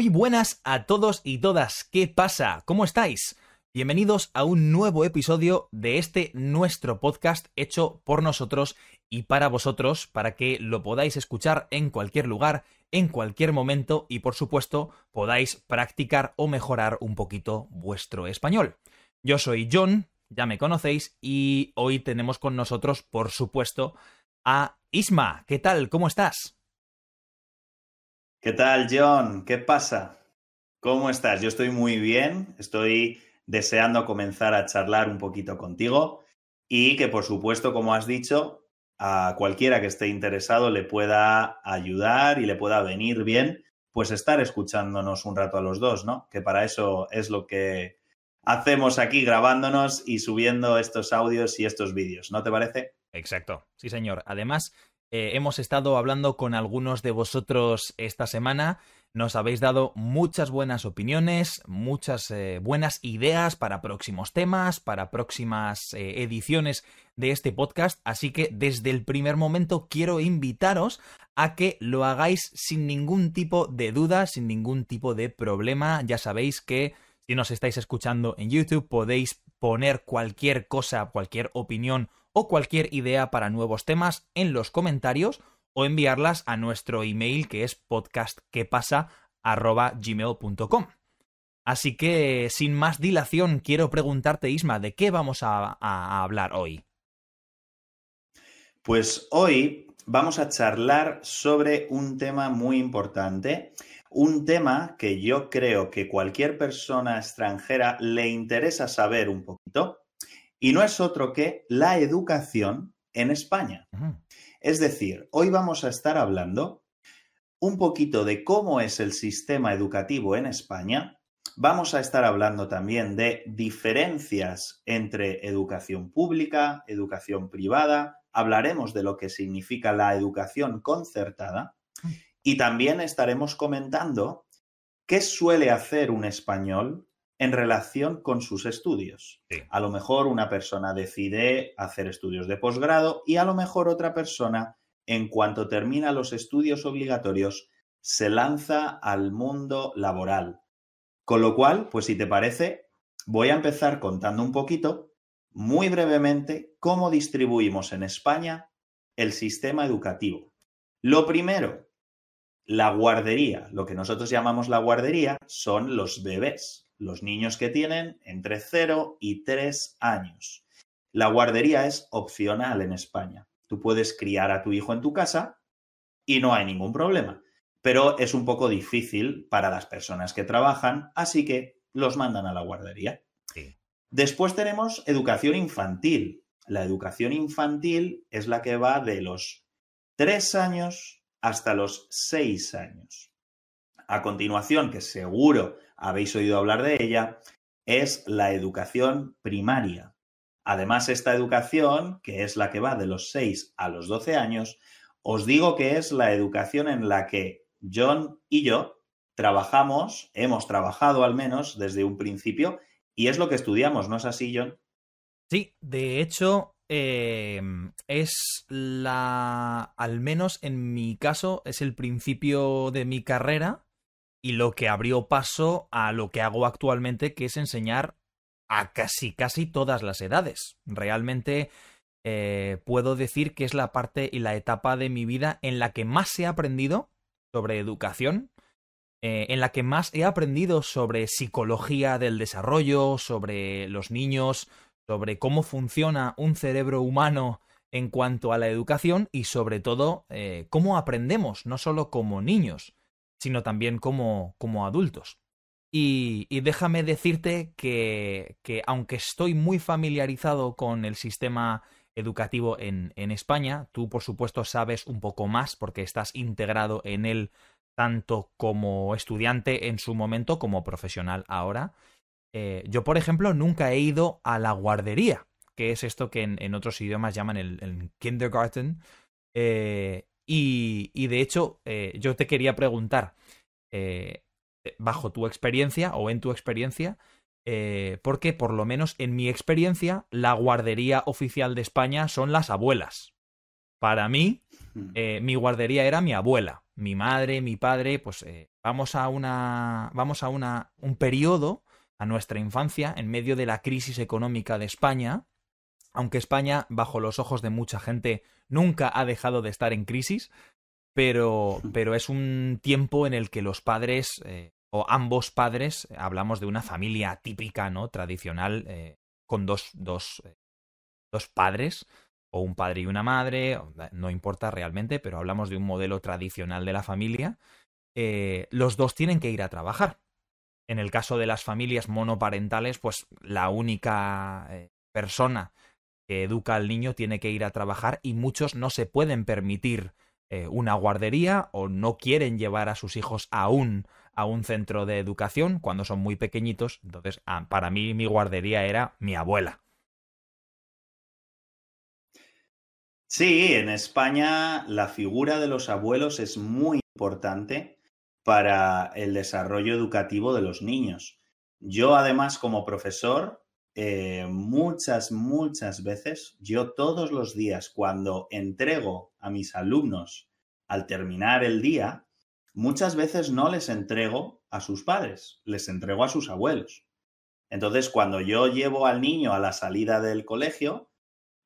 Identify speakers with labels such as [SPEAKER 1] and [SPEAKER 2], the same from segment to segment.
[SPEAKER 1] Muy buenas a todos y todas. ¿Qué pasa? ¿Cómo estáis? Bienvenidos a un nuevo episodio de este nuestro podcast hecho por nosotros y para vosotros, para que lo podáis escuchar en cualquier lugar, en cualquier momento y por supuesto podáis practicar o mejorar un poquito vuestro español. Yo soy John, ya me conocéis, y hoy tenemos con nosotros, por supuesto, a Isma. ¿Qué tal? ¿Cómo estás?
[SPEAKER 2] ¿Qué tal, John? ¿Qué pasa? ¿Cómo estás? Yo estoy muy bien, estoy deseando comenzar a charlar un poquito contigo y que, por supuesto, como has dicho, a cualquiera que esté interesado le pueda ayudar y le pueda venir bien, pues estar escuchándonos un rato a los dos, ¿no? Que para eso es lo que hacemos aquí grabándonos y subiendo estos audios y estos vídeos, ¿no te parece?
[SPEAKER 1] Exacto, sí señor. Además, eh, hemos estado hablando con algunos de vosotros esta semana. Nos habéis dado muchas buenas opiniones, muchas eh, buenas ideas para próximos temas, para próximas eh, ediciones de este podcast. Así que desde el primer momento quiero invitaros a que lo hagáis sin ningún tipo de duda, sin ningún tipo de problema. Ya sabéis que si nos estáis escuchando en YouTube podéis poner cualquier cosa, cualquier opinión o cualquier idea para nuevos temas en los comentarios o enviarlas a nuestro email que es podcastquepasa.gmail.com. Así que, sin más dilación, quiero preguntarte, Isma, ¿de qué vamos a, a hablar hoy?
[SPEAKER 2] Pues hoy vamos a charlar sobre un tema muy importante, un tema que yo creo que cualquier persona extranjera le interesa saber un poquito, y no es otro que la educación en España. Es decir, hoy vamos a estar hablando un poquito de cómo es el sistema educativo en España. Vamos a estar hablando también de diferencias entre educación pública, educación privada. Hablaremos de lo que significa la educación concertada. Y también estaremos comentando qué suele hacer un español en relación con sus estudios. A lo mejor una persona decide hacer estudios de posgrado y a lo mejor otra persona, en cuanto termina los estudios obligatorios, se lanza al mundo laboral. Con lo cual, pues si te parece, voy a empezar contando un poquito, muy brevemente, cómo distribuimos en España el sistema educativo. Lo primero, la guardería, lo que nosotros llamamos la guardería, son los bebés los niños que tienen entre 0 y 3 años. La guardería es opcional en España. Tú puedes criar a tu hijo en tu casa y no hay ningún problema, pero es un poco difícil para las personas que trabajan, así que los mandan a la guardería. Después tenemos educación infantil. La educación infantil es la que va de los 3 años hasta los 6 años. A continuación, que seguro habéis oído hablar de ella, es la educación primaria. Además, esta educación, que es la que va de los 6 a los 12 años, os digo que es la educación en la que John y yo trabajamos, hemos trabajado al menos desde un principio, y es lo que estudiamos, ¿no es así, John?
[SPEAKER 1] Sí, de hecho, eh, es la, al menos en mi caso, es el principio de mi carrera y lo que abrió paso a lo que hago actualmente, que es enseñar a casi casi todas las edades. Realmente eh, puedo decir que es la parte y la etapa de mi vida en la que más he aprendido sobre educación, eh, en la que más he aprendido sobre psicología del desarrollo, sobre los niños, sobre cómo funciona un cerebro humano en cuanto a la educación y sobre todo eh, cómo aprendemos, no solo como niños, sino también como, como adultos. Y, déjame decirte que, que, aunque estoy muy familiarizado con el sistema educativo en, en, España, tú por supuesto sabes un poco más porque estás integrado en él tanto como estudiante en su momento como profesional ahora. Eh, yo, por ejemplo, nunca he ido a la guardería, que es esto que en, otros idiomas llaman el, kindergarten. Eh, y, de hecho, eh, yo te quería preguntar, bajo tu experiencia o en tu experiencia, porque por lo menos en mi experiencia, la guardería oficial de España son las abuelas. Para mí, mi guardería era mi abuela. Mi madre, mi padre, pues vamos a una. vamos a una. un periodo, a nuestra infancia, en medio de la crisis económica de España. Aunque España, bajo los ojos de mucha gente, nunca ha dejado de estar en crisis, pero, pero es un tiempo en el que los padres, eh, o ambos padres, hablamos de una familia típica, ¿no? Tradicional, eh, con dos, dos, eh, dos padres, o un padre y una madre, no importa realmente, pero hablamos de un modelo tradicional de la familia, los dos tienen que ir a trabajar. En el caso de las familias monoparentales, pues la única eh, persona que educa al niño tiene que ir a trabajar y muchos no se pueden permitir eh, una guardería o no quieren llevar a sus hijos aún a un centro de educación cuando son muy pequeñitos. Entonces, ah, para mí mi guardería era mi abuela.
[SPEAKER 2] Sí, en España la figura de los abuelos es muy importante para el desarrollo educativo de los niños. Yo además como profesor, eh, muchas, muchas veces, yo todos los días cuando entrego a mis alumnos al terminar el día, muchas veces no les entrego a sus padres, les entrego a sus abuelos. Entonces, cuando yo llevo al niño a la salida del colegio,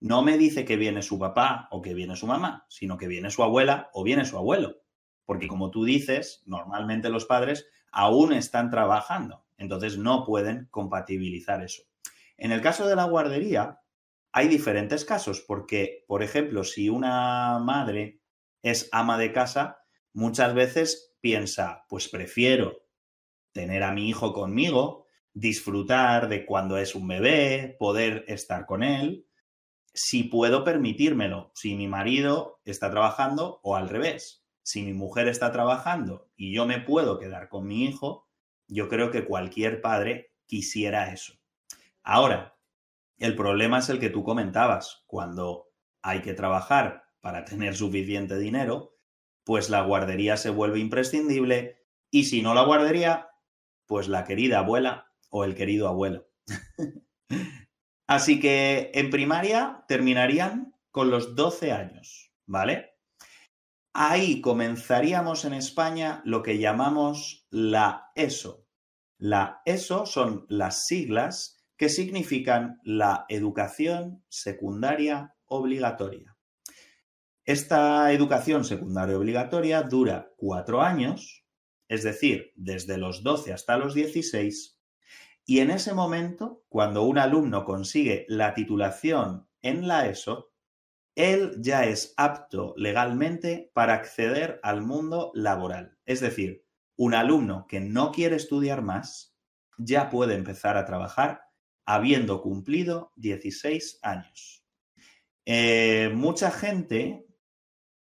[SPEAKER 2] no me dice que viene su papá o que viene su mamá, sino que viene su abuela o viene su abuelo. Porque como tú dices, normalmente los padres aún están trabajando, entonces no pueden compatibilizar eso. En el caso de la guardería, hay diferentes casos, porque, por ejemplo, si una madre es ama de casa, muchas veces piensa, pues prefiero tener a mi hijo conmigo, disfrutar de cuando es un bebé, poder estar con él, si puedo permitírmelo, si mi marido está trabajando o al revés. Si mi mujer está trabajando y yo me puedo quedar con mi hijo, yo creo que cualquier padre quisiera eso. Ahora, el problema es el que tú comentabas. Cuando hay que trabajar para tener suficiente dinero, pues la guardería se vuelve imprescindible y si no la guardería, pues la querida abuela o el querido abuelo. Así que en primaria terminarían con los 12 años, ¿vale? Ahí comenzaríamos en España lo que llamamos la ESO. La ESO son las siglas que significan la educación secundaria obligatoria. Esta educación secundaria obligatoria dura cuatro años, es decir, desde los 12 hasta los 16, y en ese momento, cuando un alumno consigue la titulación en la ESO, él ya es apto legalmente para acceder al mundo laboral. Es decir, un alumno que no quiere estudiar más ya puede empezar a trabajar habiendo cumplido 16 años. Eh, mucha gente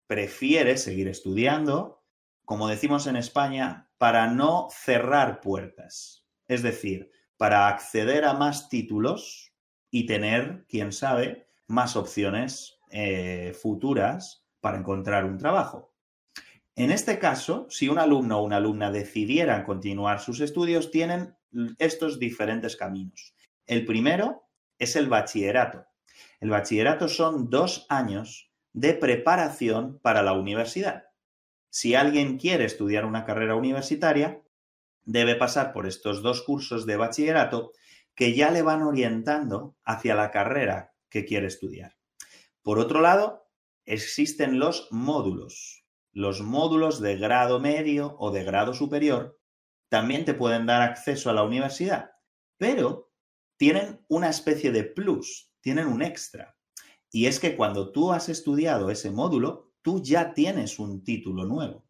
[SPEAKER 2] prefiere seguir estudiando, como decimos en España, para no cerrar puertas. Es decir, para acceder a más títulos y tener, quién sabe, más opciones eh, futuras para encontrar un trabajo. En este caso, si un alumno o una alumna decidieran continuar sus estudios, tienen estos diferentes caminos. El primero es el bachillerato. El bachillerato son dos años de preparación para la universidad. Si alguien quiere estudiar una carrera universitaria, debe pasar por estos dos cursos de bachillerato que ya le van orientando hacia la carrera que quiere estudiar. Por otro lado, existen los módulos. Los módulos de grado medio o de grado superior también te pueden dar acceso a la universidad, pero tienen una especie de plus, tienen un extra. Y es que cuando tú has estudiado ese módulo, tú ya tienes un título nuevo.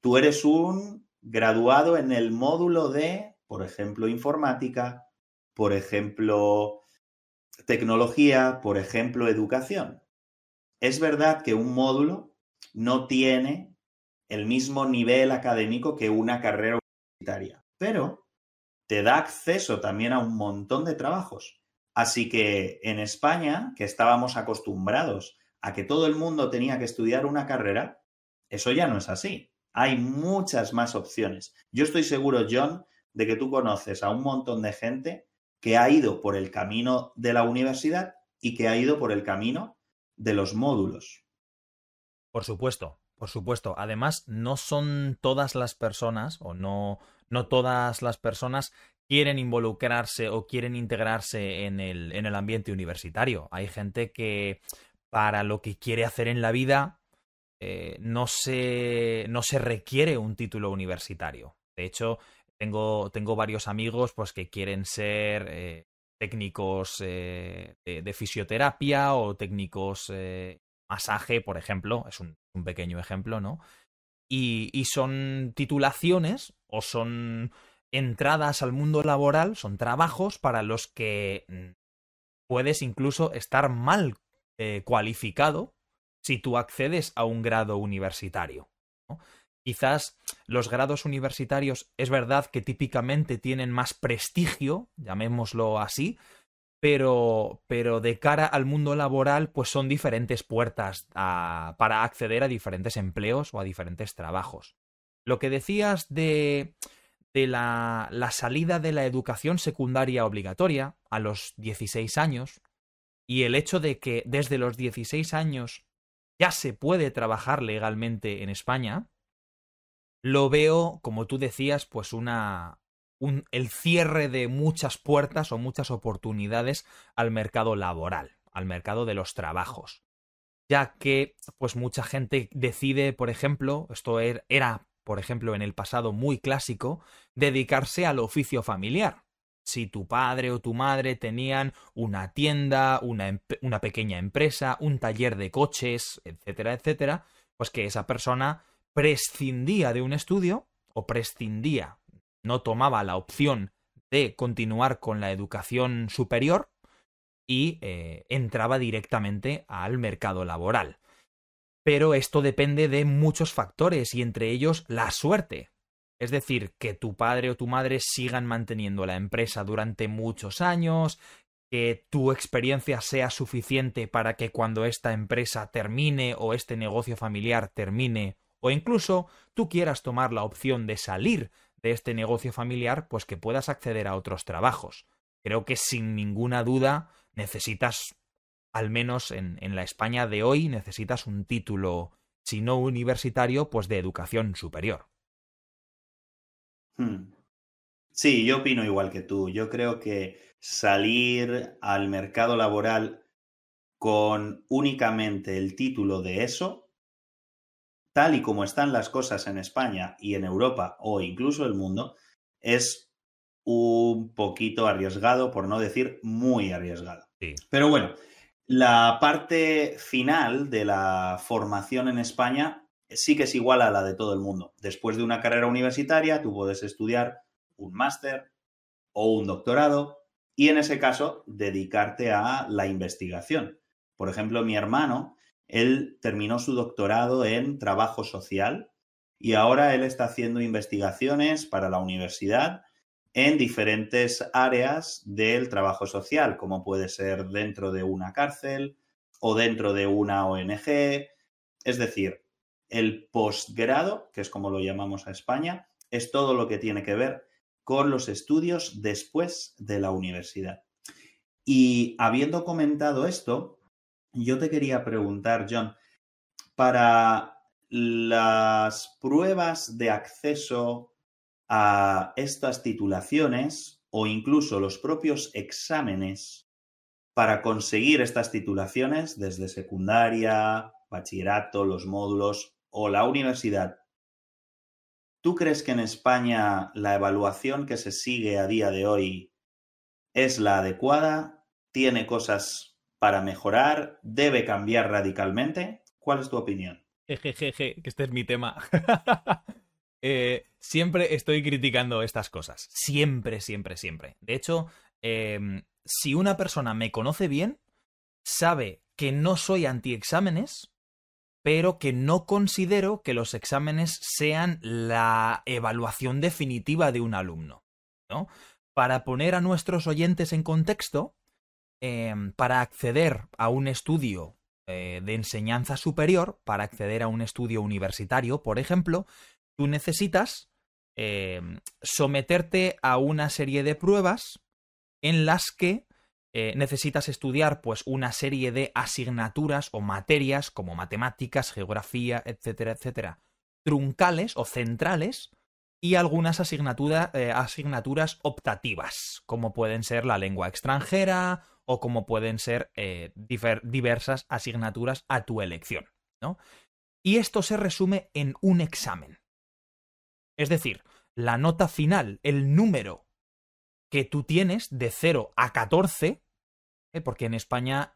[SPEAKER 2] Tú eres un graduado en el módulo de, por ejemplo, informática, por ejemplo, tecnología, por ejemplo, educación. Es verdad que un módulo no tiene el mismo nivel académico que una carrera universitaria, pero te da acceso también a un montón de trabajos. Así que en España, que estábamos acostumbrados a que todo el mundo tenía que estudiar una carrera, eso ya no es así hay muchas más opciones. Yo estoy seguro, John, de que tú conoces a un montón de gente que ha ido por el camino de la universidad y que ha ido por el camino de los módulos.
[SPEAKER 1] Por supuesto. Por supuesto. Además, no son todas las personas, o no, no todas las personas quieren involucrarse o quieren integrarse en el, en el ambiente universitario. Hay gente que para lo que quiere hacer en la vida eh, no, se, no se requiere un título universitario. De hecho, tengo, tengo varios amigos pues, que quieren ser eh, técnicos eh, de, fisioterapia o técnicos masaje, por ejemplo. Es un, pequeño ejemplo, ¿no? Y, y, son titulaciones o son entradas al mundo laboral, son trabajos para los que mm, puedes incluso estar mal eh, cualificado si tú accedes a un grado universitario. Quizás los grados universitarios es verdad que típicamente tienen más prestigio, llamémoslo así, pero, pero de cara al mundo laboral, pues son diferentes puertas para acceder a diferentes empleos o a diferentes trabajos. Lo que decías de de la, la salida de la educación secundaria obligatoria a los 16 años y el hecho de que desde los 16 años ya se puede trabajar legalmente en España, lo veo, como tú decías, pues una, un, el cierre de muchas puertas o muchas oportunidades al mercado laboral, al mercado de los trabajos. Ya que, pues mucha gente decide, por ejemplo, esto er, era por ejemplo, en el pasado muy clásico, dedicarse al oficio familiar. Si tu padre o tu madre tenían una tienda, una, una pequeña empresa, un taller de coches, etcétera, etcétera, pues que esa persona prescindía de un estudio o prescindía, no tomaba la opción de continuar con la educación superior y eh, entraba directamente al mercado laboral pero esto depende de muchos factores y entre ellos la suerte. Es decir, que tu padre o tu madre sigan manteniendo la empresa durante muchos años, que tu experiencia sea suficiente para que cuando esta empresa termine o este negocio familiar termine, o incluso tú quieras tomar la opción de salir de este negocio familiar, pues que puedas acceder a otros trabajos. Creo que sin ninguna duda necesitas al menos en, la España de hoy, necesitas un título, si no universitario, pues de educación superior.
[SPEAKER 2] Hmm. Sí, yo opino igual que tú. Yo creo que salir al mercado laboral con únicamente el título de eso, tal y como están las cosas en España y en Europa o incluso el mundo, es un poquito arriesgado, por no decir muy arriesgado. Pero bueno, la parte final de la formación en España sí que es igual a la de todo el mundo. Después de una carrera universitaria, tú puedes estudiar un máster o un doctorado y en ese caso dedicarte a la investigación. Por ejemplo, mi hermano, él terminó su doctorado en trabajo social y ahora él está haciendo investigaciones para la universidad en diferentes áreas del trabajo social, como puede ser dentro de una cárcel o dentro de una ONG. Es decir, el posgrado, que es como lo llamamos a España, es todo lo que tiene que ver con los estudios después de la universidad. Y habiendo comentado esto, yo te quería preguntar, John, para las pruebas de acceso a estas titulaciones o incluso los propios exámenes para conseguir estas titulaciones desde secundaria, bachillerato, los módulos o la universidad. ¿Tú crees que en España la evaluación que se sigue a día de hoy es la adecuada? ¿Tiene cosas para mejorar? ¿Debe cambiar radicalmente? ¿Cuál es tu opinión?
[SPEAKER 1] Jejeje, que este es mi tema. Eh, siempre estoy criticando estas cosas. Siempre, siempre, siempre. De hecho, em, si una persona me conoce bien, sabe que no soy anti-exámenes, pero que no considero que los exámenes sean la evaluación definitiva de un alumno. ¿no? Para poner a nuestros oyentes en contexto, em, para acceder a un estudio eh, de enseñanza superior, para acceder a un estudio universitario, por ejemplo, tú necesitas eh, someterte a una serie de pruebas en las que eh, necesitas estudiar pues una serie de asignaturas o materias como matemáticas, geografía, etcétera, etcétera, truncales o centrales y algunas eh, asignaturas optativas, como pueden ser la lengua extranjera o como pueden ser eh, diversas asignaturas a tu elección. ¿no? Y esto se resume en un examen. Es decir, la nota final, el número que tú tienes de 0 a 14, ¿eh? porque en España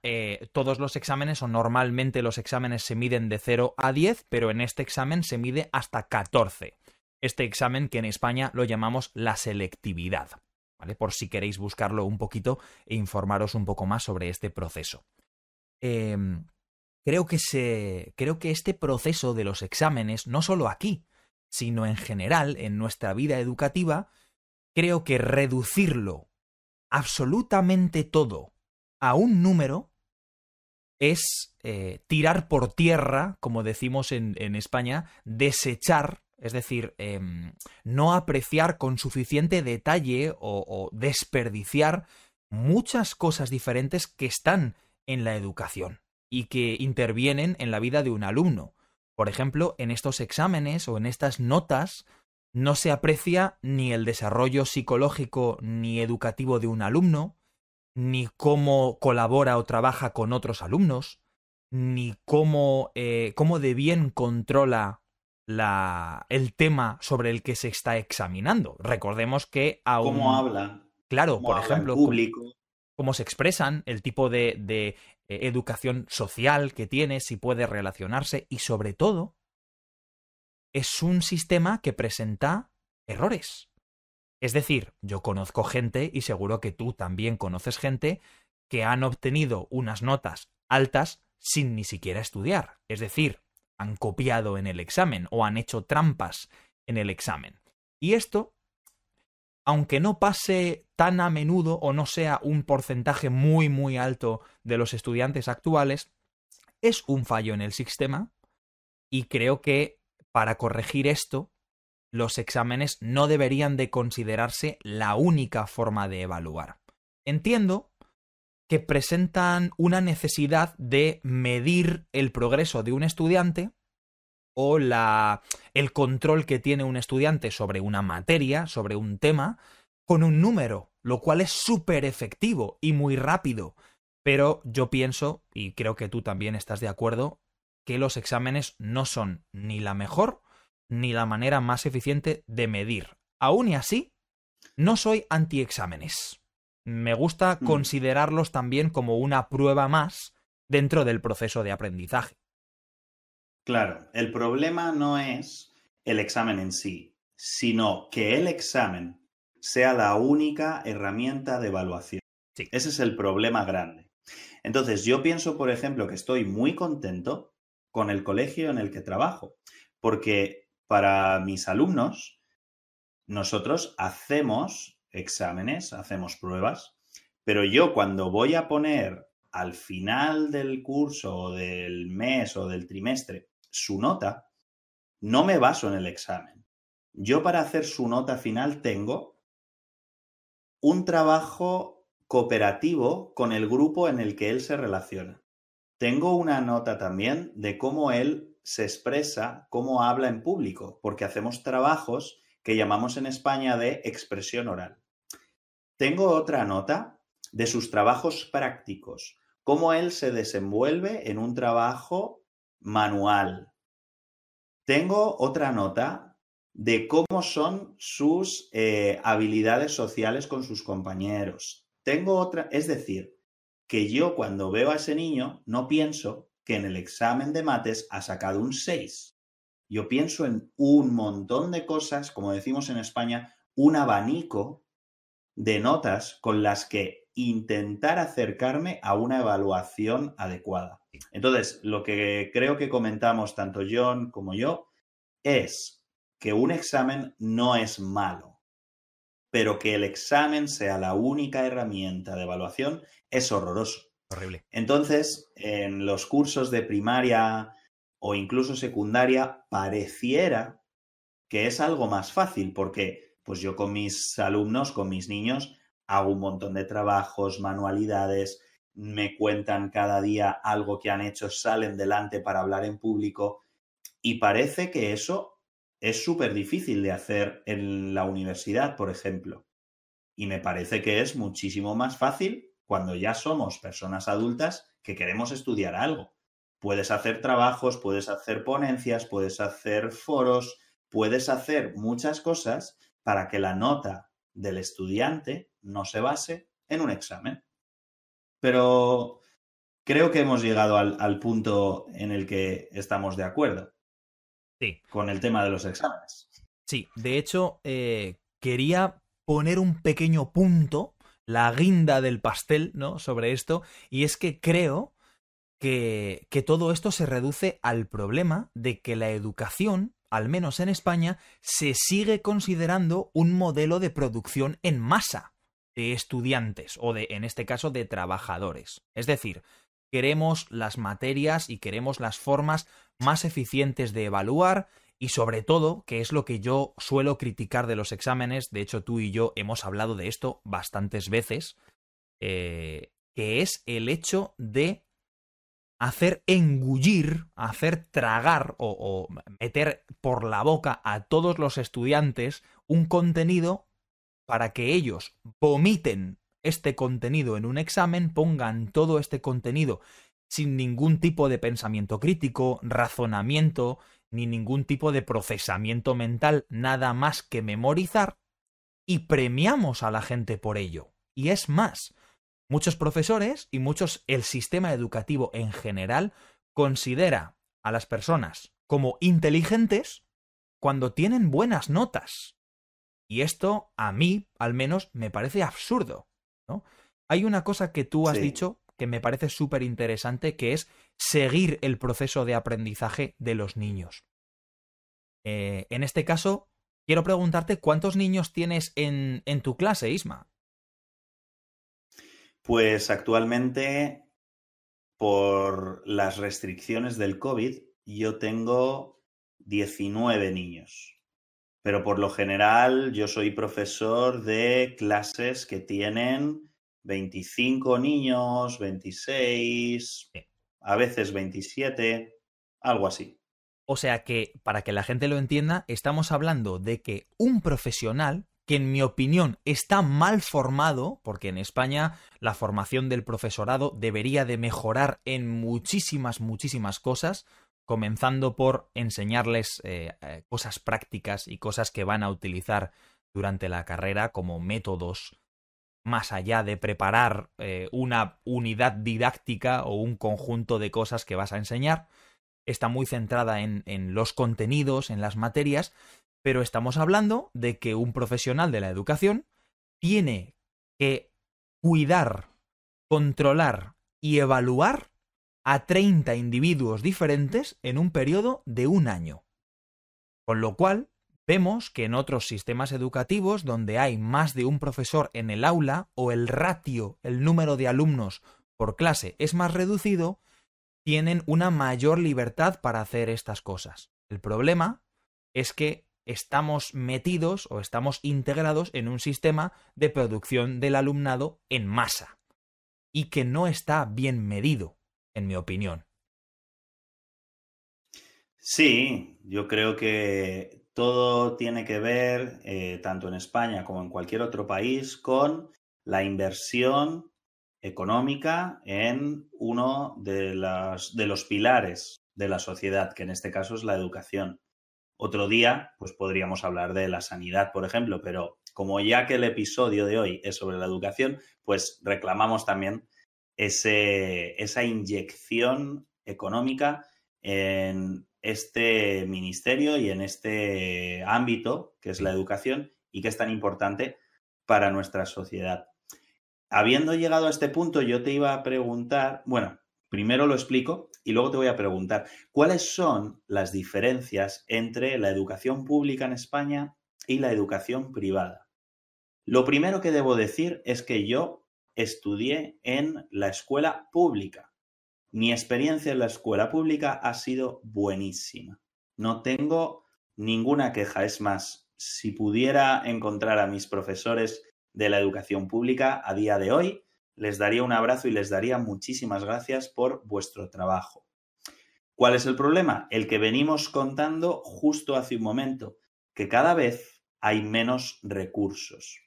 [SPEAKER 1] todos los exámenes o normalmente los exámenes se miden de 0 a 10, pero en este examen se mide hasta 14 este examen que en España lo llamamos la selectividad, Por si queréis buscarlo un poquito e informaros un poco más sobre este proceso. Em, creo, que se, creo que este proceso de los exámenes, no solo aquí, sino en general en nuestra vida educativa, creo que reducirlo absolutamente todo a un número es eh, tirar por tierra, como decimos en, en España, desechar es decir, em, no apreciar con suficiente detalle o, desperdiciar muchas cosas diferentes que están en la educación y que intervienen en la vida de un alumno. Por ejemplo, en estos exámenes o en estas notas no se aprecia ni el desarrollo psicológico ni educativo de un alumno, ni cómo colabora o trabaja con otros alumnos, ni cómo, eh, cómo de bien controla la, el tema sobre el que se está examinando. Recordemos que aún...
[SPEAKER 2] ¿Cómo habla?
[SPEAKER 1] Claro, por ejemplo, público? Cómo, se expresan, el tipo de, de eh, educación social que tiene, si puede relacionarse y sobre todo es un sistema que presenta errores. Es decir, yo conozco gente y seguro que tú también conoces gente que han obtenido unas notas altas sin ni siquiera estudiar. Es decir, han copiado en el examen o han hecho trampas en el examen. Y esto, aunque no pase tan a menudo o no sea un porcentaje muy muy alto de los estudiantes actuales, es un fallo en el sistema y creo que para corregir esto, los exámenes no deberían de considerarse la única forma de evaluar. Entiendo que presentan una necesidad de medir el progreso de un estudiante o la, el control que tiene un estudiante sobre una materia, sobre un tema, con un número, lo cual es súper efectivo y muy rápido. Pero yo pienso, y creo que tú también estás de acuerdo, que los exámenes no son ni la mejor ni la manera más eficiente de medir. Aún y así, no soy anti-exámenes me gusta mm. considerarlos también como una prueba más dentro del proceso de aprendizaje.
[SPEAKER 2] Claro, el problema no es el examen en sí, sino que el examen sea la única herramienta de evaluación. Ese es el problema grande. Entonces, yo pienso, por ejemplo, que estoy muy contento con el colegio en el que trabajo, porque para mis alumnos, nosotros hacemos exámenes, hacemos pruebas, pero yo cuando voy a poner al final del curso o del mes o del trimestre su nota, no me baso en el examen. Yo para hacer su nota final tengo un trabajo cooperativo con el grupo en el que él se relaciona. Tengo una nota también de cómo él se expresa, cómo habla en público, porque hacemos trabajos que llamamos en España de expresión oral. Tengo otra nota de sus trabajos prácticos, cómo él se desenvuelve en un trabajo manual. Tengo otra nota de cómo son sus eh, habilidades sociales con sus compañeros. Tengo otra, es decir, que yo cuando veo a ese niño no pienso que en el examen de mates ha sacado un 6. Yo pienso en un montón de cosas, como decimos en España, un abanico de notas con las que intentar acercarme a una evaluación adecuada. Entonces, lo que creo que comentamos tanto John como yo es que un examen no es malo, pero que el examen sea la única herramienta de evaluación es horroroso.
[SPEAKER 1] Horrible.
[SPEAKER 2] Entonces, en los cursos de primaria o incluso secundaria, pareciera que es algo más fácil, porque pues yo con mis alumnos, con mis niños, hago un montón de trabajos, manualidades, me cuentan cada día algo que han hecho, salen delante para hablar en público y parece que eso es súper difícil de hacer en la universidad, por ejemplo. Y me parece que es muchísimo más fácil cuando ya somos personas adultas que queremos estudiar algo. Puedes hacer trabajos, puedes hacer ponencias, puedes hacer foros, puedes hacer muchas cosas para que la nota del estudiante no se base en un examen. Pero creo que hemos llegado al, punto en el que estamos de acuerdo.
[SPEAKER 1] Sí.
[SPEAKER 2] Con el tema de los exámenes.
[SPEAKER 1] Sí, de hecho, eh, quería poner un pequeño punto, la guinda del pastel, ¿no? Sobre esto, y es que creo que, que todo esto se reduce al problema de que la educación al menos en España, se sigue considerando un modelo de producción en masa de estudiantes o de, en este caso, de trabajadores. Es decir, queremos las materias y queremos las formas más eficientes de evaluar y sobre todo, que es lo que yo suelo criticar de los exámenes, de hecho tú y yo hemos hablado de esto bastantes veces, eh, que es el hecho de hacer engullir, hacer tragar o, meter por la boca a todos los estudiantes un contenido para que ellos vomiten este contenido en un examen, pongan todo este contenido sin ningún tipo de pensamiento crítico, razonamiento, ni ningún tipo de procesamiento mental, nada más que memorizar, y premiamos a la gente por ello. Y es más, Muchos profesores y muchos el sistema educativo en general considera a las personas como inteligentes cuando tienen buenas notas. Y esto a mí, al menos, me parece absurdo. ¿no? Hay una cosa que tú has dicho que me parece súper interesante, que es seguir el proceso de aprendizaje de los niños. Eh, en este caso, quiero preguntarte cuántos niños tienes en, en tu clase, Isma.
[SPEAKER 2] Pues actualmente, por las restricciones del COVID, yo tengo 19 niños. Pero por lo general yo soy profesor de clases que tienen 25 niños, 26, a veces 27, algo así.
[SPEAKER 1] O sea que, para que la gente lo entienda, estamos hablando de que un profesional que en mi opinión está mal formado, porque en España la formación del profesorado debería de mejorar en muchísimas, muchísimas cosas, comenzando por enseñarles eh, eh, cosas prácticas y cosas que van a utilizar durante la carrera como métodos más allá de preparar eh, una unidad didáctica o un conjunto de cosas que vas a enseñar, está muy centrada en, en los contenidos, en las materias, pero estamos hablando de que un profesional de la educación tiene que cuidar, controlar y evaluar a 30 individuos diferentes en un periodo de un año. Con lo cual, vemos que en otros sistemas educativos donde hay más de un profesor en el aula o el ratio, el número de alumnos por clase es más reducido, tienen una mayor libertad para hacer estas cosas. El problema es que estamos metidos o estamos integrados en un sistema de producción del alumnado en masa y que no está bien medido, en mi opinión.
[SPEAKER 2] Sí, yo creo que todo tiene que ver, eh, tanto en España como en cualquier otro país, con la inversión económica en uno de, de los pilares de la sociedad, que en este caso es la educación. Otro día, pues podríamos hablar de la sanidad, por ejemplo, pero como ya que el episodio de hoy es sobre la educación, pues reclamamos también ese, esa inyección económica en este ministerio y en este ámbito que es la educación y que es tan importante para nuestra sociedad. Habiendo llegado a este punto, yo te iba a preguntar, bueno, primero lo explico y luego te voy a preguntar, ¿cuáles son las diferencias entre la educación pública en España y la educación privada? Lo primero que debo decir es que yo estudié en la escuela pública. Mi experiencia en la escuela pública ha sido buenísima. No tengo ninguna queja. Es más, si pudiera encontrar a mis profesores de la educación pública a día de hoy. Les daría un abrazo y les daría muchísimas gracias por vuestro trabajo. ¿Cuál es el problema? El que venimos contando justo hace un momento, que cada vez hay menos recursos.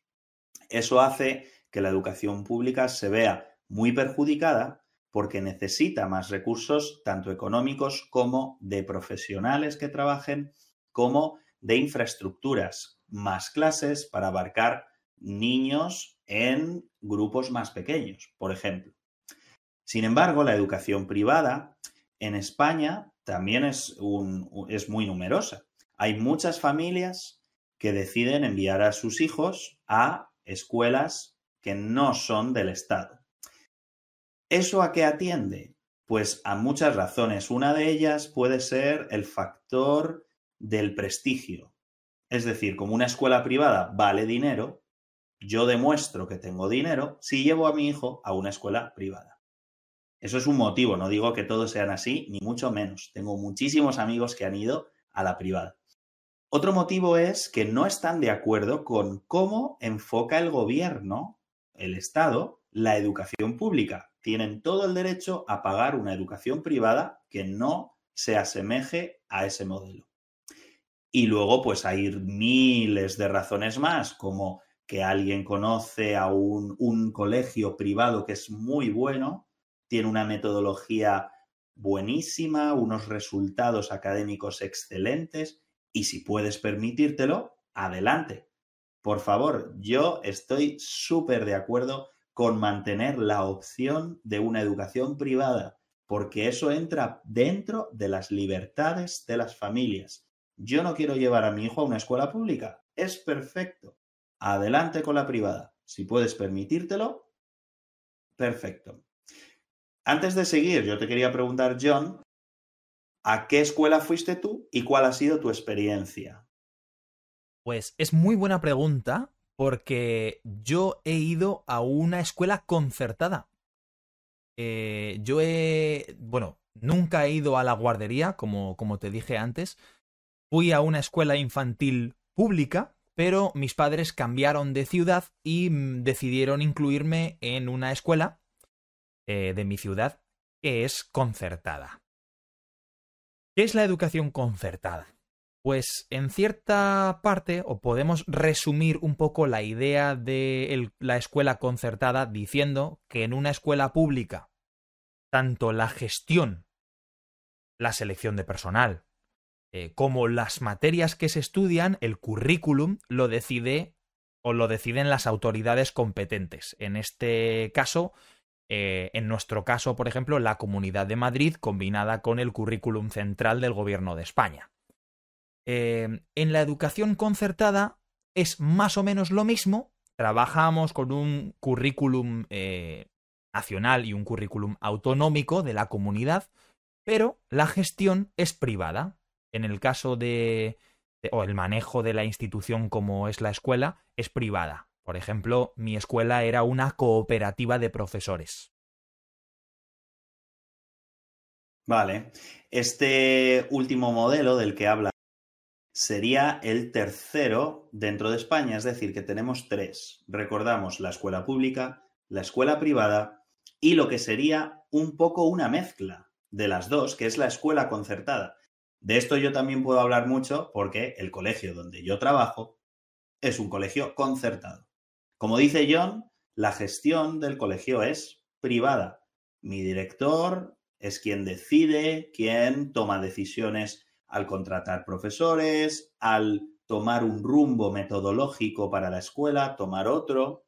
[SPEAKER 2] Eso hace que la educación pública se vea muy perjudicada porque necesita más recursos, tanto económicos como de profesionales que trabajen, como de infraestructuras, más clases para abarcar niños en grupos más pequeños, por ejemplo. Sin embargo, la educación privada en España también es, muy numerosa. Hay muchas familias que deciden enviar a sus hijos a escuelas que no son del Estado. ¿Eso a qué atiende? Pues a muchas razones. Una de ellas puede ser el factor del prestigio. Es decir, como una escuela privada vale dinero, yo demuestro que tengo dinero si llevo a mi hijo a una escuela privada. Eso es un motivo, no digo que todos sean así, ni mucho menos. Tengo muchísimos amigos que han ido a la privada. Otro motivo es que no están de acuerdo con cómo enfoca el gobierno, el Estado, la educación pública. Tienen todo el derecho a pagar una educación privada que no se asemeje a ese modelo. Y luego, pues hay miles de razones más, como que alguien conoce a un, colegio privado que es muy bueno, tiene una metodología buenísima, unos resultados académicos excelentes, y si puedes permitírtelo, adelante. Por favor, yo estoy súper de acuerdo con mantener la opción de una educación privada, porque eso entra dentro de las libertades de las familias. Yo no quiero llevar a mi hijo a una escuela pública. Es perfecto. Adelante con la privada. Si puedes permitírtelo, perfecto. Antes de seguir, yo te quería preguntar, John, ¿A qué escuela fuiste tú y cuál ha sido tu experiencia?
[SPEAKER 1] Pues es muy buena pregunta porque yo he ido a una escuela concertada. Eh, yo he, bueno, nunca he ido a la guardería, como, como te dije antes. Fui a una escuela infantil pública, pero mis padres cambiaron de ciudad y mm, decidieron incluirme en una escuela eh, de mi ciudad que es concertada. ¿Qué es la educación concertada? Pues en cierta parte, o podemos resumir un poco la idea de la escuela concertada diciendo que en una escuela pública, tanto la gestión, la selección de personal, eh, como las materias que se estudian, el currículum lo decide o lo deciden las autoridades competentes. En este caso, eh, en nuestro caso, por ejemplo, la Comunidad de Madrid combinada con el currículum central del Gobierno de España. Eh, en la educación concertada es más o menos lo mismo. Trabajamos con un currículum nacional y un currículum autonómico de la comunidad, pero la gestión es privada. En el caso de, o el manejo de la institución como es la escuela es privada. Por ejemplo, mi escuela era una cooperativa de profesores.
[SPEAKER 2] Vale. Este último modelo del que habla sería el tercero dentro de España, es decir, que tenemos tres. Recordamos la escuela pública, la escuela privada y lo que sería un poco una mezcla de las dos, que es la escuela concertada. De esto yo también puedo hablar mucho porque el colegio donde yo trabajo es un colegio concertado. Como dice John, la gestión del colegio es privada. Mi director es quien decide, quien toma decisiones al contratar profesores, al tomar un rumbo metodológico para la escuela, tomar otro.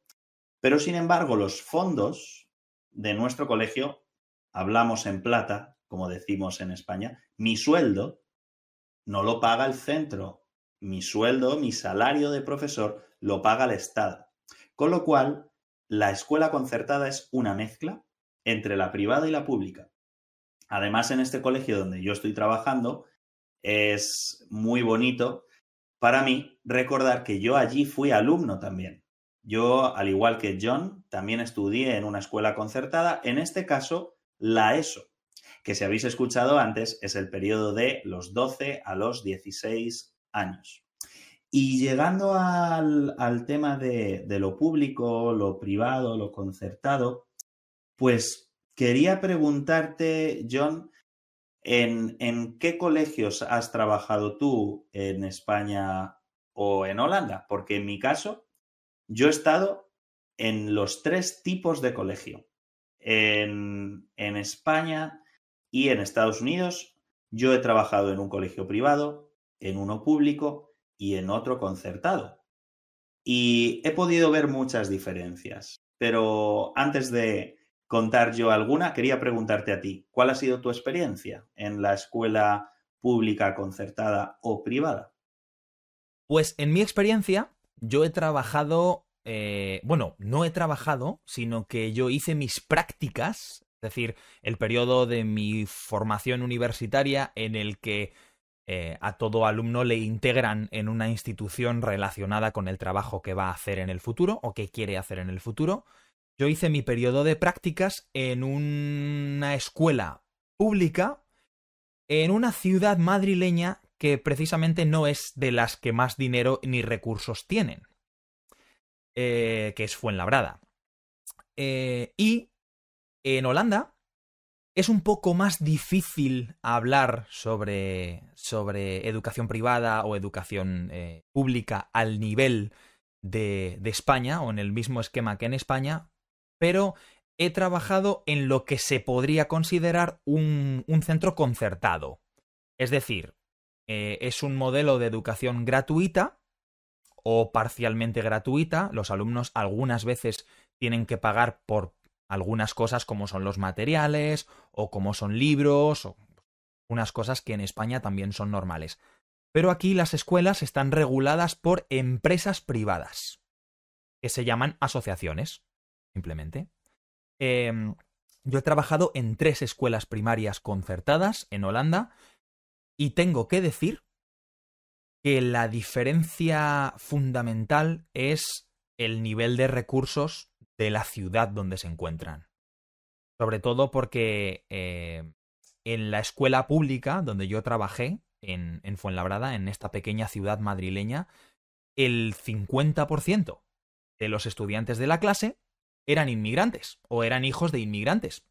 [SPEAKER 2] Pero sin embargo, los fondos de nuestro colegio, hablamos en plata, como decimos en España, mi sueldo no lo paga el centro, mi sueldo, mi salario de profesor lo paga el Estado. Con lo cual, la escuela concertada es una mezcla entre la privada y la pública. Además, en este colegio donde yo estoy trabajando, es muy bonito para mí recordar que yo allí fui alumno también. Yo, al igual que John, también estudié en una escuela concertada, en este caso, la ESO, que si habéis escuchado antes es el periodo de los 12 a los 16 años. Y llegando al, tema de, lo público, lo privado, lo concertado, pues quería preguntarte, John, ¿en, ¿en qué colegios has trabajado tú en España o en Holanda? Porque en mi caso, yo he estado en los tres tipos de colegio. En, en España y en Estados Unidos, yo he trabajado en un colegio privado, en uno público y en otro concertado. Y he podido ver muchas diferencias. Pero antes de contar yo alguna, quería preguntarte a ti, ¿cuál ha sido tu experiencia en la escuela pública, concertada o privada?
[SPEAKER 1] Pues en mi experiencia, yo he trabajado, eh, bueno, no he trabajado, sino que yo hice mis prácticas, es decir, el periodo de mi formación universitaria en el que eh, a todo alumno le integran en una institución relacionada con el trabajo que va a hacer en el futuro o que quiere hacer en el futuro. Yo hice mi periodo de prácticas en una escuela pública en una ciudad madrileña que precisamente no es de las que más dinero ni recursos tienen, eh, que es Fuenlabrada. Eh, y en Holanda es un poco más difícil hablar sobre, sobre educación privada o educación eh, pública al nivel de, España o en el mismo esquema que en España, pero he trabajado en lo que se podría considerar un, un centro concertado. Es decir, eh, es un modelo de educación gratuita o parcialmente gratuita. Los alumnos algunas veces tienen que pagar por algunas cosas como son los materiales o como son libros o unas cosas que en España también son normales. Pero aquí las escuelas están reguladas por empresas privadas, que se llaman asociaciones, simplemente. Em, yo he trabajado en tres escuelas primarias concertadas en Holanda y tengo que decir que la diferencia fundamental es el nivel de recursos de la ciudad donde se encuentran. Sobre todo porque eh, en la escuela pública donde yo trabajé, en, en Fuenlabrada, en esta pequeña ciudad madrileña, el 50% de los estudiantes de la clase eran inmigrantes o eran hijos de inmigrantes.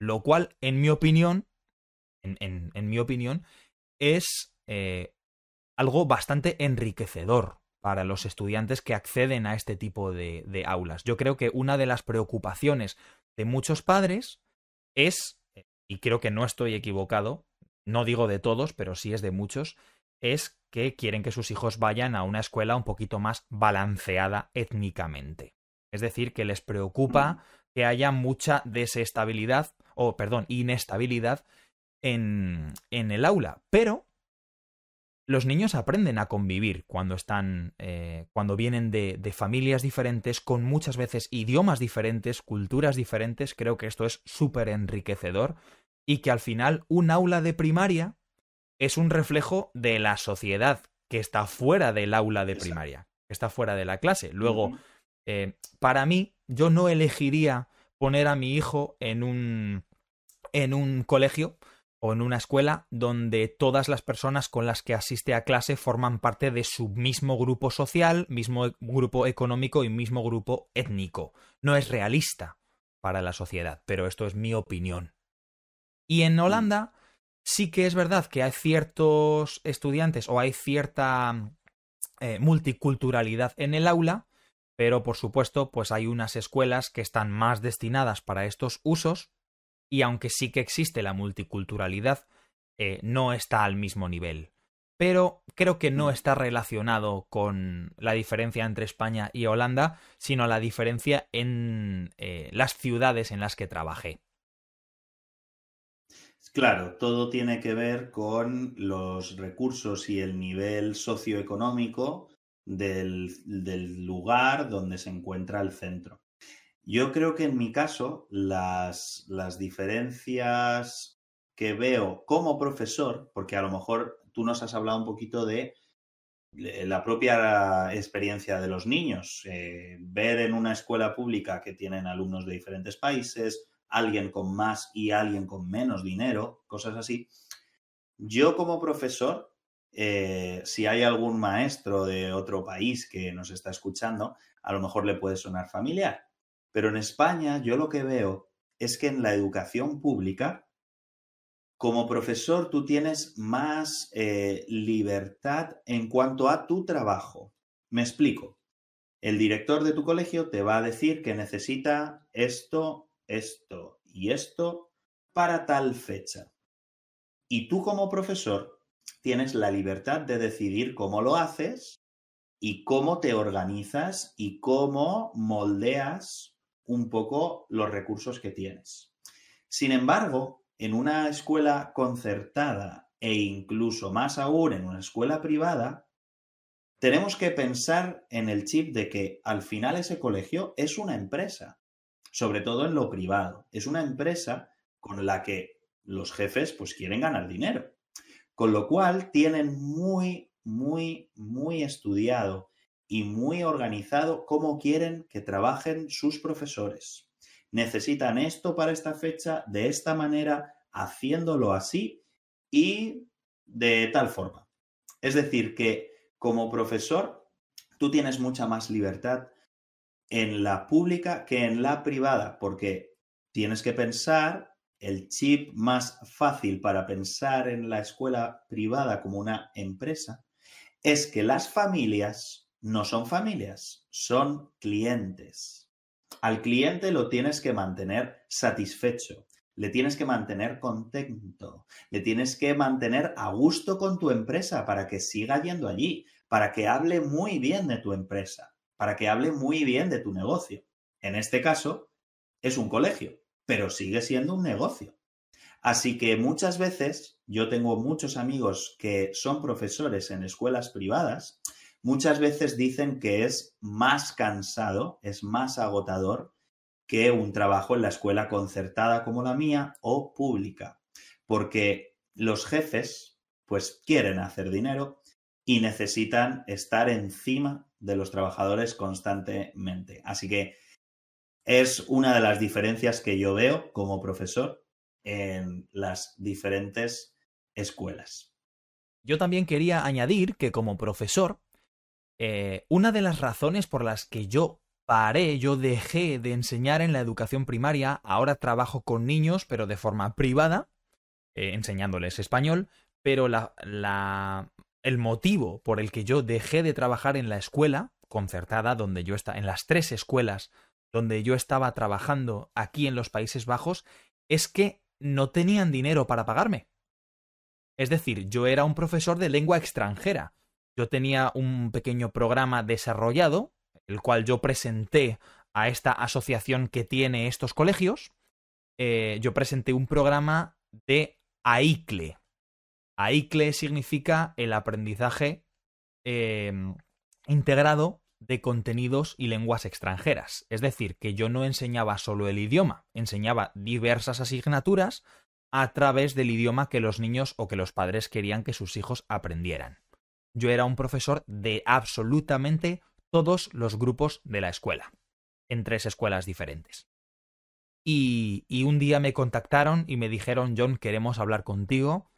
[SPEAKER 1] Lo cual, en mi opinión, en, mi opinión, es eh, algo bastante enriquecedor para los estudiantes que acceden a este tipo de, aulas. Yo creo que una de las preocupaciones de muchos padres es, y creo que no estoy equivocado, no digo de todos, pero sí es de muchos, es que quieren que sus hijos vayan a una escuela un poquito más balanceada étnicamente. Es decir, que les preocupa que haya mucha desestabilidad, o perdón, inestabilidad en, en el aula. Pero los niños aprenden a convivir cuando están, eh, cuando vienen de, de, familias diferentes, con muchas veces idiomas diferentes, culturas diferentes. Creo que esto es súper enriquecedor y que al final un aula de primaria es un reflejo de la sociedad que está fuera del aula de primaria, que está fuera de la clase. Luego, eh, para mí, yo no elegiría poner a mi hijo en un, en un colegio o en una escuela donde todas las personas con las que asiste a clase forman parte de su mismo grupo social, mismo e, grupo económico y mismo grupo étnico. No es realista para la sociedad, pero esto es mi opinión. Y en Holanda sí que es verdad que hay ciertos estudiantes o hay cierta eh, multiculturalidad en el aula, pero por supuesto pues hay unas escuelas que están más destinadas para estos usos y aunque sí que existe la multiculturalidad, eh, no está al mismo nivel. Pero creo que no mm. está relacionado con la diferencia entre España y Holanda, sino la diferencia en eh, las ciudades en las que trabajé.
[SPEAKER 2] Claro, todo tiene que ver con los recursos y el nivel socioeconómico del, del lugar donde se encuentra el centro. Yo creo que en mi caso las, las diferencias que veo como profesor, porque a lo mejor tú nos has hablado un poquito de la propia experiencia de los niños, eh, ver en una escuela pública que tienen alumnos de diferentes países, alguien con más y alguien con menos dinero, cosas así. Yo como profesor eh, si hay algún maestro de otro país que nos está escuchando, a lo mejor le puede sonar familiar. Pero en España yo lo que veo es que en la educación pública, como profesor, tú tienes más eh, libertad en cuanto a tu trabajo. Me explico. El director de tu colegio te va a decir que necesita esto, esto y esto para tal fecha. Y tú como profesor tienes la libertad de decidir cómo lo haces y cómo te organizas y cómo moldeas un poco los recursos que tienes. Sin embargo, en una escuela concertada e incluso más aún en una escuela privada, tenemos que pensar en el chip de que al final ese colegio es una empresa, sobre todo en lo privado. Es una empresa con la que los jefes pues quieren ganar dinero. Con lo cual tienen muy, muy, muy estudiado y muy organizado cómo quieren que trabajen sus profesores. Necesitan esto para esta fecha, de esta manera, haciéndolo así y de tal forma. Es decir, que como profesor, tú tienes mucha más libertad en la pública que en la privada, porque tienes que pensar el chip más fácil para pensar en la escuela privada como una empresa es que las familias no son familias, son clientes. Al cliente lo tienes que mantener satisfecho, le tienes que mantener contento, le tienes que mantener a gusto con tu empresa para que siga yendo allí, para que hable muy bien de tu empresa, para que hable muy bien de tu negocio. En este caso, es un colegio pero sigue siendo un negocio. Así que muchas veces yo tengo muchos amigos que son profesores en escuelas privadas, muchas veces dicen que es más cansado, es más agotador que un trabajo en la escuela concertada como la mía o pública, porque los jefes pues quieren hacer dinero y necesitan estar encima de los trabajadores constantemente. Así que es una de las diferencias que yo veo como profesor en las diferentes escuelas.
[SPEAKER 1] Yo también quería añadir que como profesor, eh, una de las razones por las que yo paré, yo dejé de enseñar en la educación primaria, ahora trabajo con niños, pero de forma privada, eh, enseñándoles español, pero el motivo por el que yo dejé de trabajar en la escuela concertada, donde yo estaba, en las tres escuelas donde yo estaba trabajando aquí en los Países Bajos, es que no tenían dinero para pagarme. Es decir, yo era un profesor de lengua extranjera. Yo tenía un pequeño programa desarrollado, el cual yo presenté a esta asociación que tiene estos colegios. Eh, yo presenté un programa de AICLE. AICLE significa el aprendizaje em, integrado de contenidos y lenguas extranjeras. Es decir, que yo no enseñaba solo el idioma, enseñaba diversas asignaturas a través del idioma que los niños o que los padres querían que sus hijos aprendieran. Yo era un profesor de absolutamente todos los grupos de la escuela, en tres escuelas diferentes. Y, un día me contactaron y me dijeron, John, queremos hablar contigo.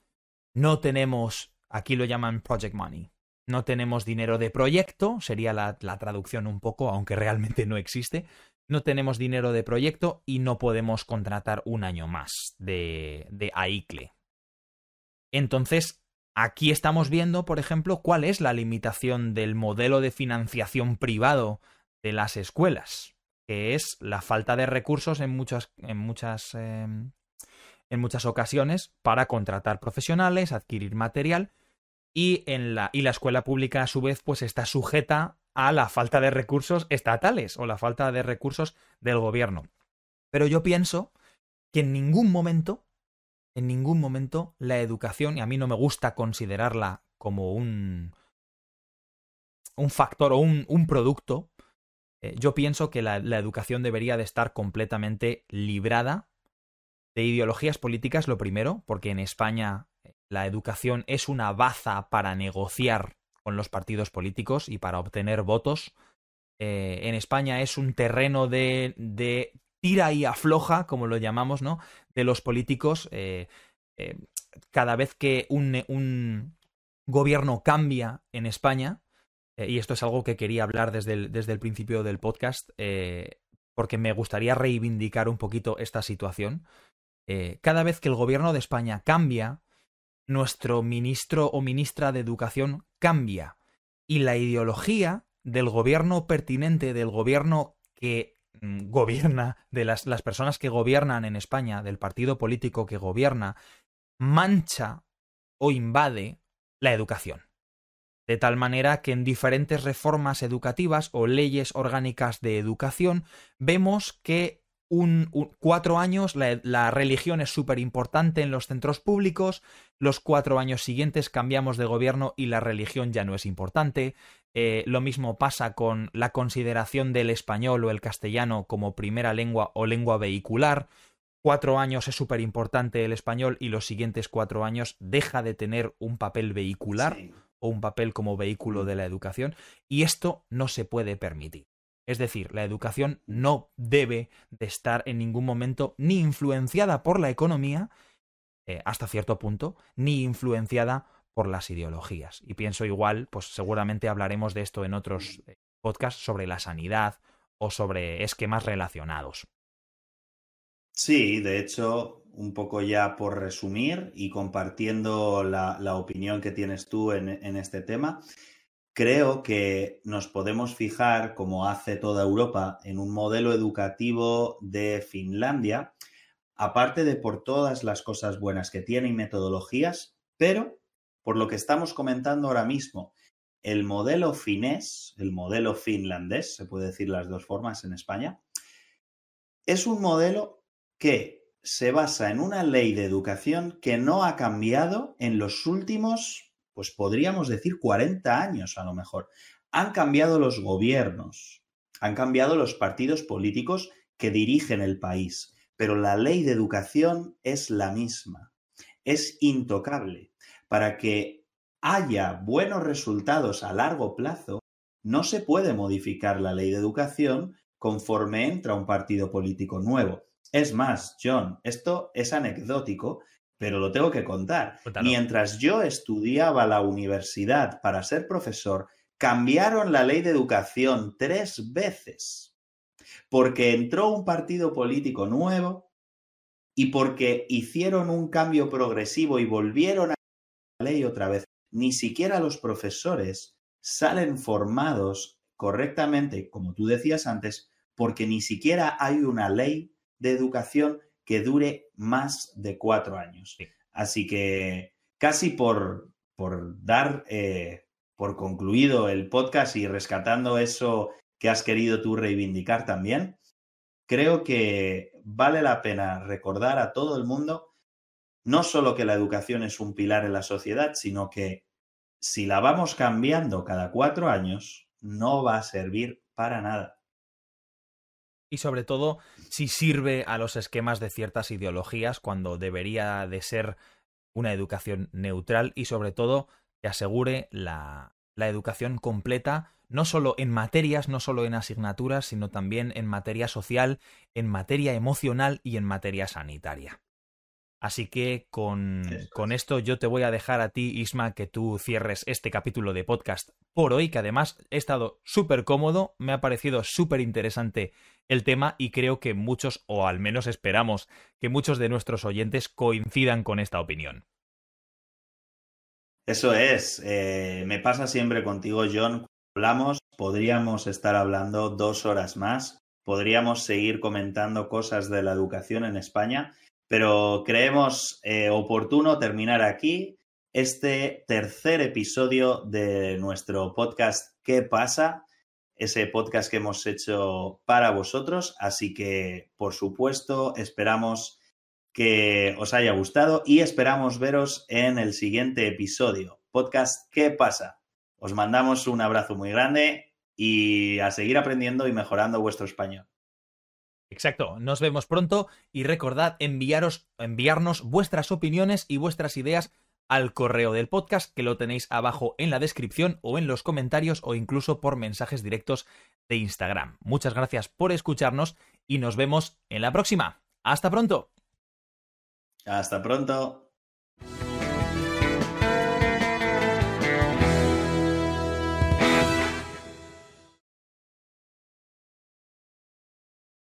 [SPEAKER 1] No tenemos, aquí lo llaman Project Money, no tenemos dinero de proyecto, sería la, traducción un poco, aunque realmente no existe. No tenemos dinero de proyecto y no podemos contratar un año más de, de AICLE. Entonces, aquí estamos viendo, por ejemplo, cuál es la limitación del modelo de financiación privado de las escuelas, que es la falta de recursos en muchas, en muchas, em, en muchas ocasiones para contratar profesionales, adquirir material y, en la, y la escuela pública a su vez pues está sujeta a la falta de recursos estatales o la falta de recursos del gobierno. Pero yo pienso que en ningún momento, en ningún momento la educación, y a mí no me gusta considerarla como un, un factor o un, un producto, eh, yo pienso que la, la educación debería de estar completamente librada de ideologías políticas, lo primero, porque en España la educación es una baza para negociar con los partidos políticos y para obtener votos. Eh, en España es un terreno de, de, tira y afloja, como lo llamamos, ¿no? De los políticos. Eh, eh, cada vez que un, un, gobierno cambia en España, eh, y esto es algo que quería hablar desde el, desde el principio del podcast, porque me gustaría reivindicar un poquito esta situación. Cada vez que el gobierno de España cambia, nuestro ministro o ministra de Educación cambia. Y la ideología del gobierno pertinente, del gobierno que gobierna, de las, las personas que gobiernan en España, del partido político que gobierna, mancha o invade la educación. De tal manera que en diferentes reformas educativas o leyes orgánicas de educación vemos que un, cuatro años la, religión es súper importante en los centros públicos, los cuatro años siguientes cambiamos de gobierno y la religión ya no es importante. Eh, lo mismo pasa con la consideración del español o el castellano como primera lengua o lengua vehicular. Cuatro años es súper importante el español y los siguientes cuatro años deja de tener un papel vehicular o un papel como vehículo de la educación y esto no se puede permitir. Es decir, la educación no debe de estar en ningún momento ni influenciada por la economía, eh, hasta cierto punto, ni influenciada por las ideologías. Y pienso igual, pues seguramente hablaremos de esto en otros eh, podcasts sobre la sanidad o sobre esquemas relacionados.
[SPEAKER 2] Sí, de hecho, un poco ya por resumir y compartiendo la, opinión que tienes tú en, este tema, creo que nos podemos fijar, como hace toda Europa, en un modelo educativo de Finlandia, aparte de por todas las cosas buenas que tiene y metodologías, pero por lo que estamos comentando ahora mismo, el modelo finés, el modelo finlandés, se puede decir las dos formas en España, es un modelo que se basa en una ley de educación que no ha cambiado en los últimos, pues podríamos decir 40 años a lo mejor. Han cambiado los gobiernos, han cambiado los partidos políticos que dirigen el país, pero la ley de educación es la misma, es intocable. Para que haya buenos resultados a largo plazo, no se puede modificar la ley de educación conforme entra un partido político nuevo. Es más, John, esto es anecdótico, pero lo tengo que contar. Mientras yo estudiaba la universidad para ser profesor, cambiaron la ley de educación tres veces, porque entró un partido político nuevo y porque hicieron un cambio progresivo y volvieron a ley otra vez. Ni siquiera los profesores salen formados correctamente, como tú decías antes, porque ni siquiera hay una ley de educación que dure más de cuatro años. Así que casi por, por dar eh, por concluido el podcast y rescatando eso que has querido tú reivindicar también, creo que vale la pena recordar a todo el mundo no solo que la educación es un pilar en la sociedad, sino que si la vamos cambiando cada cuatro años, no va a servir para nada
[SPEAKER 1] y sobre todo si sirve a los esquemas de ciertas ideologías cuando debería de ser una educación neutral y sobre todo que asegure la, la educación completa no solo en materias, no solo en asignaturas, sino también en materia social, en materia emocional y en materia sanitaria. Así que con, con, esto yo te voy a dejar a ti, Isma, que tú cierres este capítulo de podcast por hoy, que además he estado súper cómodo, me ha parecido súper interesante el tema y creo que muchos, o al menos esperamos que muchos de nuestros oyentes coincidan con esta opinión.
[SPEAKER 2] Eso es, eh, me pasa siempre contigo, John. Hablamos, podríamos estar hablando dos horas más, podríamos seguir comentando cosas de la educación en España pero creemos eh, oportuno terminar aquí este tercer episodio de nuestro podcast ¿Qué pasa? Ese podcast que hemos hecho para vosotros. Así que, por supuesto, esperamos que os haya gustado y esperamos veros en el siguiente episodio. Podcast ¿Qué pasa? Os mandamos un abrazo muy grande y a seguir aprendiendo y mejorando vuestro español.
[SPEAKER 1] Exacto, nos vemos pronto y recordad enviaros, enviarnos vuestras opiniones y vuestras ideas al correo del podcast que lo tenéis abajo en la descripción o en los comentarios o incluso por mensajes directos de Instagram. Muchas gracias por escucharnos y nos vemos en la próxima. Hasta pronto.
[SPEAKER 2] Hasta pronto.